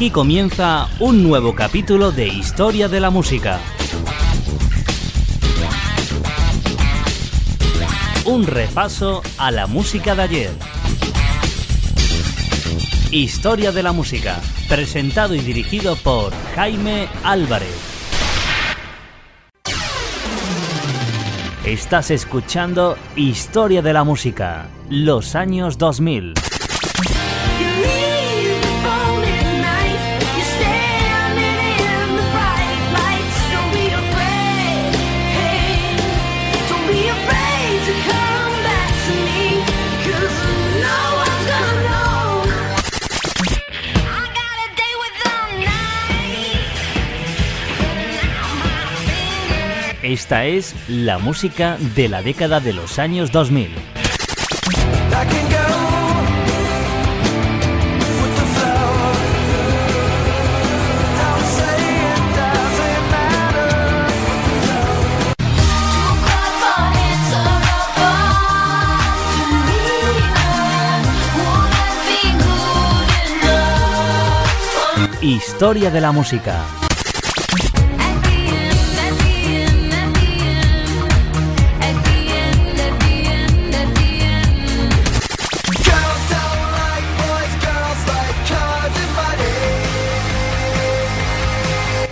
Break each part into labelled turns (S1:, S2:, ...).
S1: Aquí comienza un nuevo capítulo de Historia de la Música. Un repaso a la música de ayer. Historia de la Música, presentado y dirigido por Jaime Álvarez. Estás escuchando Historia de la Música, los años 2000. Esta es la música de la década de los años 2000. Historia de la música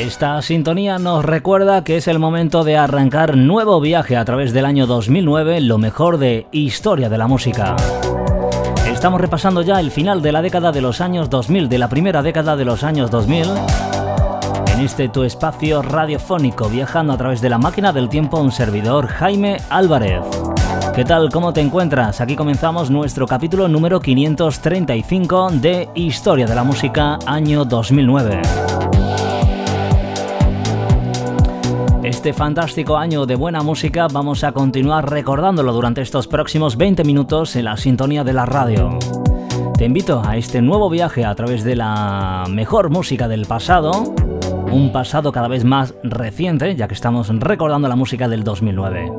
S1: Esta sintonía nos recuerda que es el momento de arrancar nuevo viaje a través del año 2009, lo mejor de historia de la música. Estamos repasando ya el final de la década de los años 2000, de la primera década de los años 2000, en este tu espacio radiofónico, viajando a través de la máquina del tiempo, un servidor Jaime Álvarez. ¿Qué tal? ¿Cómo te encuentras? Aquí comenzamos nuestro capítulo número 535 de Historia de la Música, año 2009. Este fantástico año de buena música vamos a continuar recordándolo durante estos próximos 20 minutos en la sintonía de la radio. Te invito a este nuevo viaje a través de la mejor música del pasado, un pasado cada vez más reciente, ya que estamos recordando la música del 2009.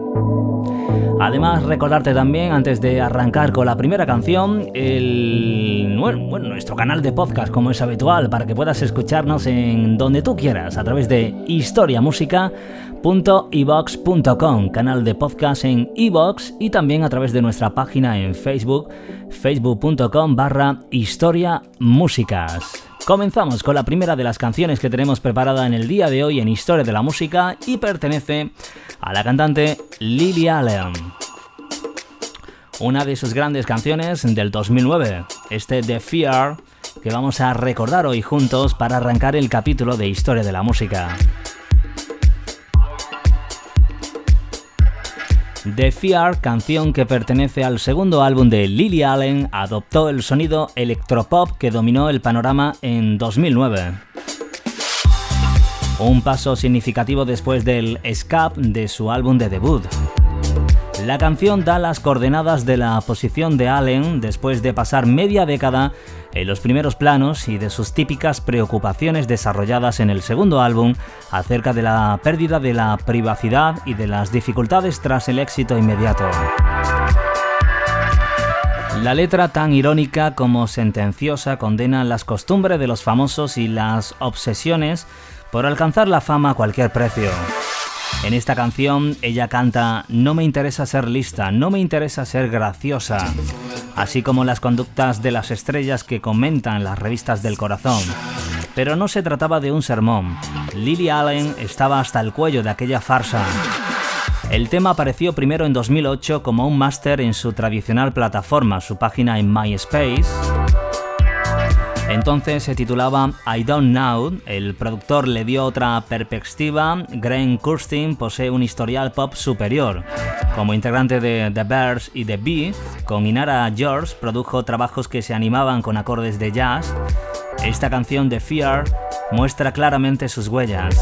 S1: Además, recordarte también, antes de arrancar con la primera canción, el, nuestro canal de podcast, como es habitual, para que puedas escucharnos en donde tú quieras, a través de historiamusica.evox.com, canal de podcast en iVox y también a través de nuestra página en Facebook, facebook.com barra historiamúsicas. Comenzamos con la primera de las canciones que tenemos preparada en el día de hoy en Historia de la Música y pertenece a la cantante Lily Allen. Una de sus grandes canciones del 2009, este The Fear que vamos a recordar hoy juntos para arrancar el capítulo de Historia de la Música. The Fear, canción que pertenece al segundo álbum de Lily Allen, adoptó el sonido electropop que dominó el panorama en 2009. Un paso significativo después del escape de su álbum de debut. La canción da las coordenadas de la posición de Allen después de pasar media década en los primeros planos y de sus típicas preocupaciones desarrolladas en el segundo álbum acerca de la pérdida de la privacidad y de las dificultades tras el éxito inmediato. La letra tan irónica como sentenciosa condena las costumbres de los famosos y las obsesiones por alcanzar la fama a cualquier precio. En esta canción ella canta No me interesa ser lista, no me interesa ser graciosa, así como las conductas de las estrellas que comentan las revistas del corazón. Pero no se trataba de un sermón. Lily Allen estaba hasta el cuello de aquella farsa. El tema apareció primero en 2008 como un máster en su tradicional plataforma, su página en MySpace, entonces se titulaba I Don't Know, el productor le dio otra perspectiva, Graham Kurstin posee un historial pop superior. Como integrante de The Bears y The Bee, con Inara George produjo trabajos que se animaban con acordes de jazz. Esta canción de Fear muestra claramente sus huellas.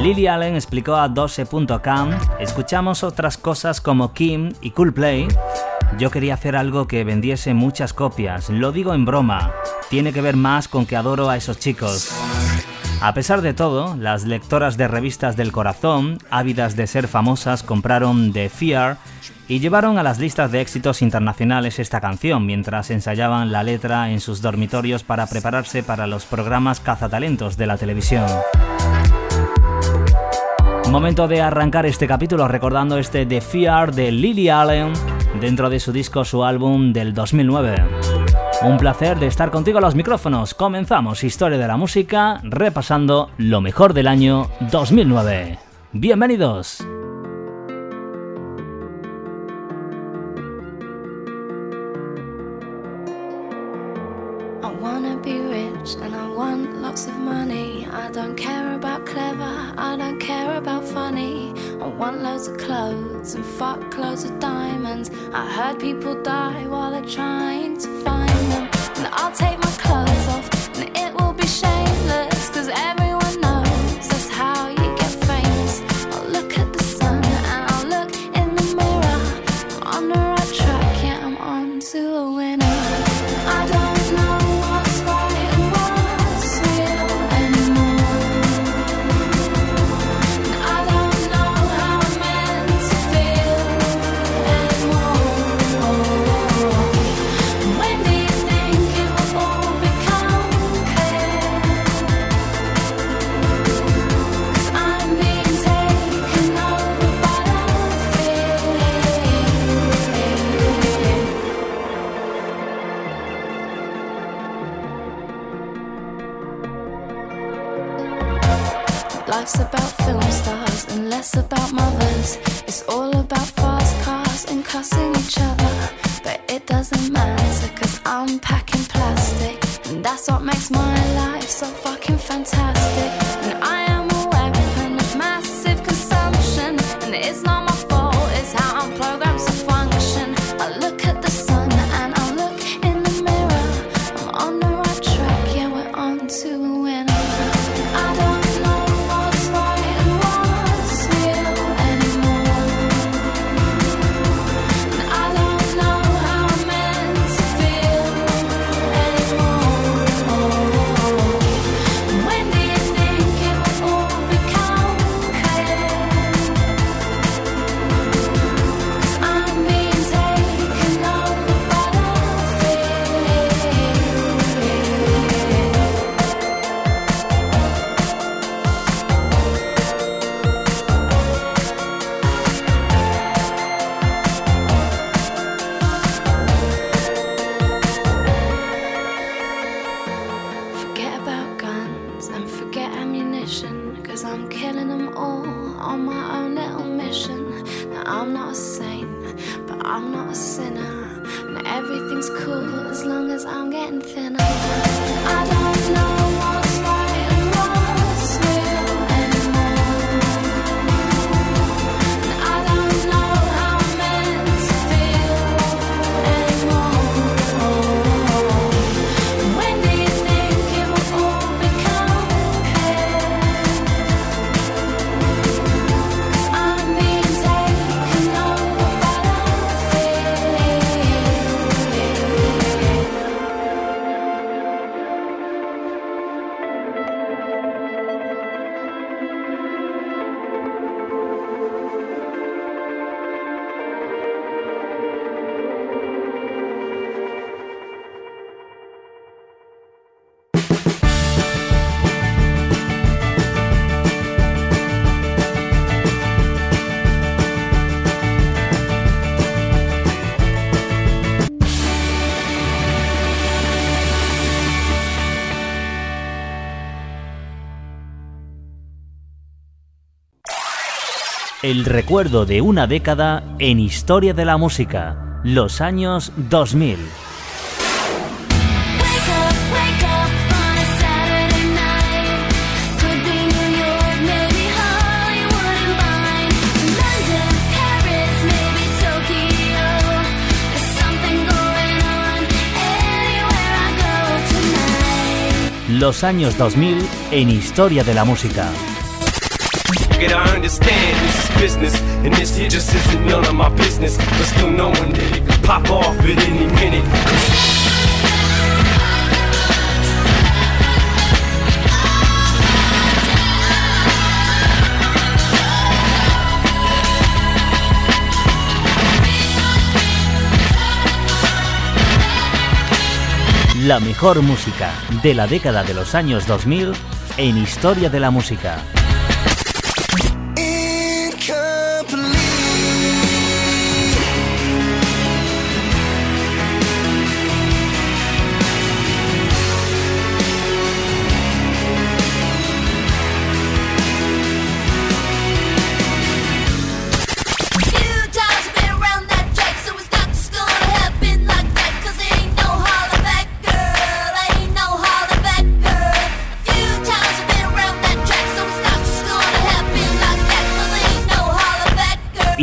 S1: Lily Allen explicó a 12.com, escuchamos otras cosas como Kim y Cool Play. Yo quería hacer algo que vendiese muchas copias, lo digo en broma, tiene que ver más con que adoro a esos chicos. A pesar de todo, las lectoras de revistas del corazón, ávidas de ser famosas, compraron The Fear y llevaron a las listas de éxitos internacionales esta canción mientras ensayaban la letra en sus dormitorios para prepararse para los programas cazatalentos de la televisión. Momento de arrancar este capítulo recordando este The Fear de Lily Allen dentro de su disco, su álbum del 2009. Un placer de estar contigo a los micrófonos. Comenzamos Historia de la Música repasando lo mejor del año 2009. Bienvenidos.
S2: Want loads of clothes and fuck clothes of diamonds. I heard people die while they're trying to find them. And I'll take cussing each other. But it doesn't matter cause I'm packing plastic. And that's what makes my life so fucking fantastic. Everything's cool as long as I'm getting thinner. I don't
S1: el recuerdo de una década en historia de la música, los años 2000. Los años 2000 en historia de la música. It, I understand this is business, and this here just isn't none of my business. But still knowing that it could pop off at any minute. La mejor música de la década de los años 2000 en Historia de la Música.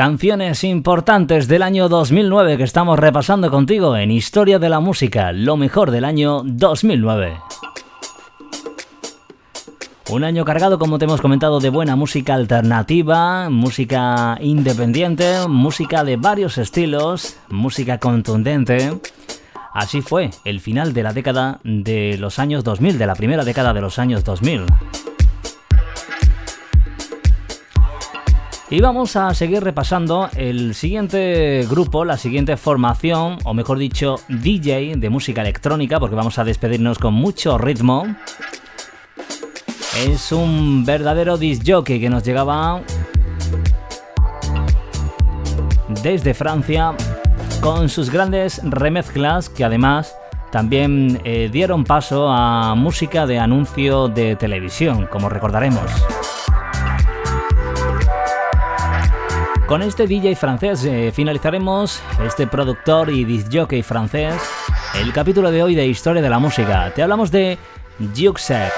S1: Canciones importantes del año 2009 que estamos repasando contigo en Historia de la Música, lo mejor del año 2009. Un año cargado, como te hemos comentado, de buena música alternativa, música independiente, música de varios estilos, música contundente. Así fue el final de la década de los años 2000, de la primera década de los años 2000. Y vamos a seguir repasando el siguiente grupo, la siguiente formación, o mejor dicho, DJ de música electrónica, porque vamos a despedirnos con mucho ritmo. Es un verdadero disc jockey que nos llegaba desde Francia con sus grandes remezclas que además también eh, dieron paso a música de anuncio de televisión, como recordaremos. Con este DJ francés eh, finalizaremos, este productor y disc francés, el capítulo de hoy de Historia de la Música. Te hablamos de Juxek,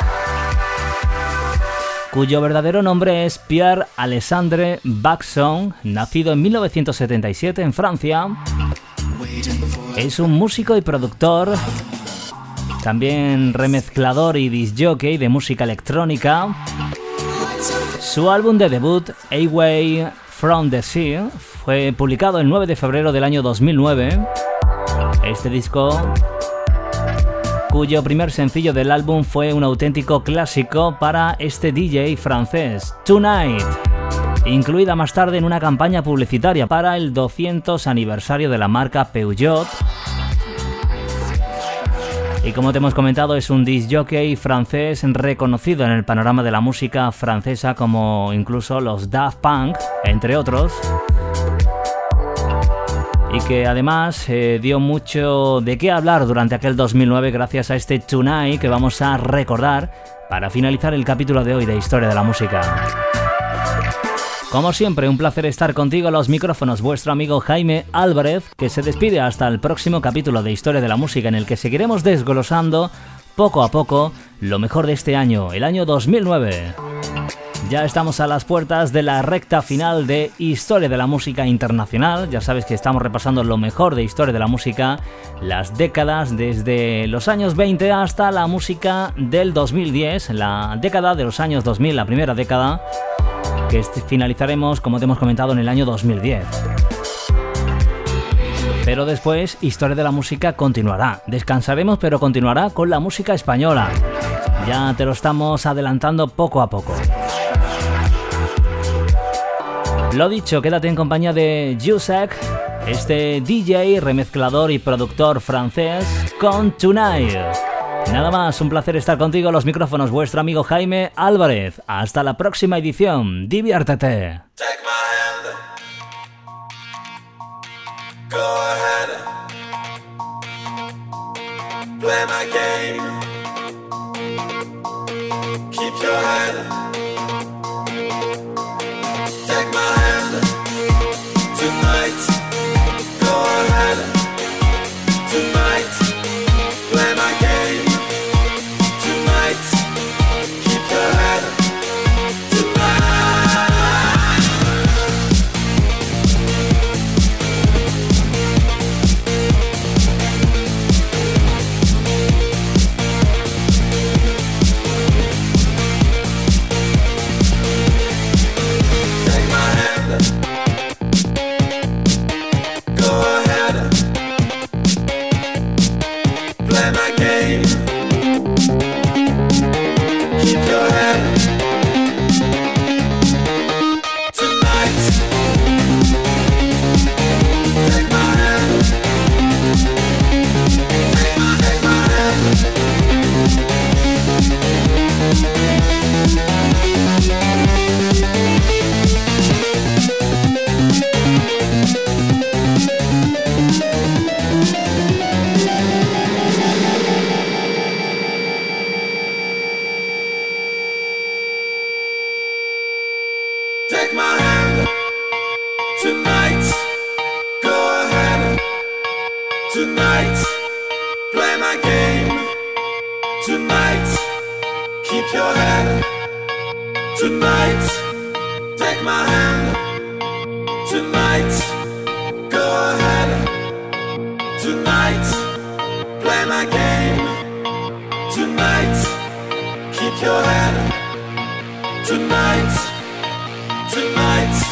S1: cuyo verdadero nombre es Pierre Alexandre Baxon, nacido en 1977 en Francia. Es un músico y productor, también remezclador y disc de música electrónica. Su álbum de debut, A-Way From the Sea fue publicado el 9 de febrero del año 2009. Este disco, cuyo primer sencillo del álbum fue un auténtico clásico para este DJ francés, Tonight, incluida más tarde en una campaña publicitaria para el 200 aniversario de la marca Peugeot Y como te hemos comentado, es un disc jockey francés reconocido en el panorama de la música francesa como incluso los Daft Punk, entre otros. Y que además eh, dio mucho de qué hablar durante aquel 2009 gracias a este Tonight que vamos a recordar para finalizar el capítulo de hoy de Historia de la Música. Como siempre, un placer estar contigo a los micrófonos, vuestro amigo Jaime Álvarez, que se despide hasta el próximo capítulo de Historia de la Música en el que seguiremos desglosando poco a poco lo mejor de este año, el año 2009. Ya estamos a las puertas de la recta final de Historia de la Música Internacional. Ya sabes que estamos repasando lo mejor de Historia de la Música, las décadas desde los años 20 hasta la música del 2010, la década de los años 2000, la primera década que finalizaremos, como te hemos comentado, en el año 2010. Pero después, Historia de la Música continuará. Descansaremos, pero continuará con la música española. Ya te lo estamos adelantando poco a poco. Lo dicho, quédate en compañía de Jusek, este DJ, remezclador y productor francés, con Tonight. Nada más, un placer estar contigo. Los micrófonos, vuestro amigo Jaime Álvarez. Hasta la próxima edición, diviértete. tonight, tonight.